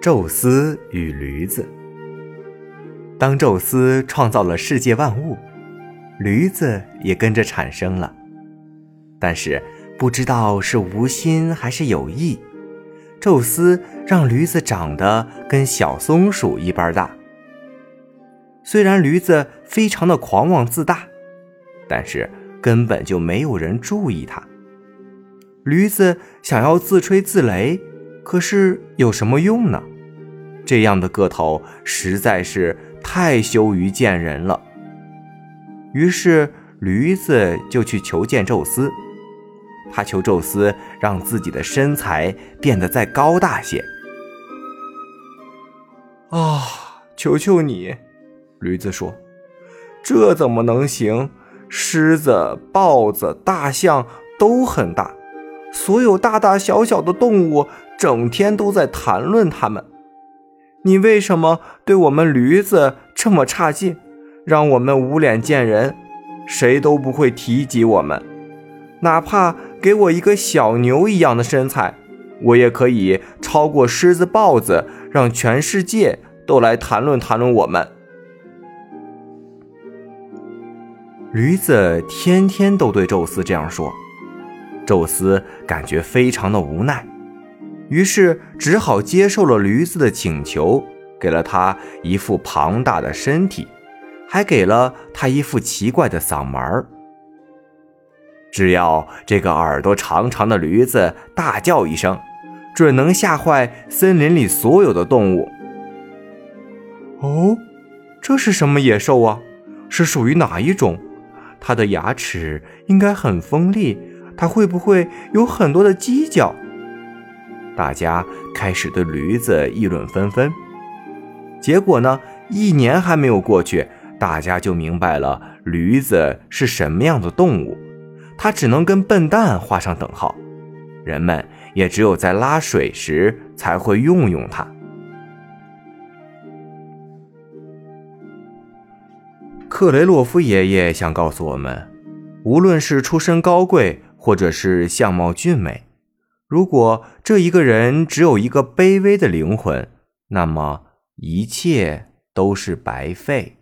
宙斯与驴子。当宙斯创造了世界万物，驴子也跟着产生了。但是不知道是无心还是有意，宙斯让驴子长得跟小松鼠一般大。虽然驴子非常的狂妄自大，但是根本就没有人注意它。驴子想要自吹自擂。可是有什么用呢？这样的个头实在是太羞于见人了。于是驴子就去求见宙斯，他求宙斯让自己的身材变得再高大些。啊，求求你！驴子说：“这怎么能行？狮子、豹子、大象都很大，所有大大小小的动物。”整天都在谈论他们，你为什么对我们驴子这么差劲，让我们无脸见人，谁都不会提及我们？哪怕给我一个小牛一样的身材，我也可以超过狮子、豹子，让全世界都来谈论谈论我们。驴子天天都对宙斯这样说，宙斯感觉非常的无奈。于是只好接受了驴子的请求，给了他一副庞大的身体，还给了他一副奇怪的嗓门儿。只要这个耳朵长长的驴子大叫一声，准能吓坏森林里所有的动物。哦，这是什么野兽啊？是属于哪一种？它的牙齿应该很锋利，它会不会有很多的犄角？大家开始对驴子议论纷纷，结果呢，一年还没有过去，大家就明白了驴子是什么样的动物，它只能跟笨蛋画上等号，人们也只有在拉水时才会用用它。克雷洛夫爷爷想告诉我们，无论是出身高贵，或者是相貌俊美。如果这一个人只有一个卑微的灵魂，那么一切都是白费。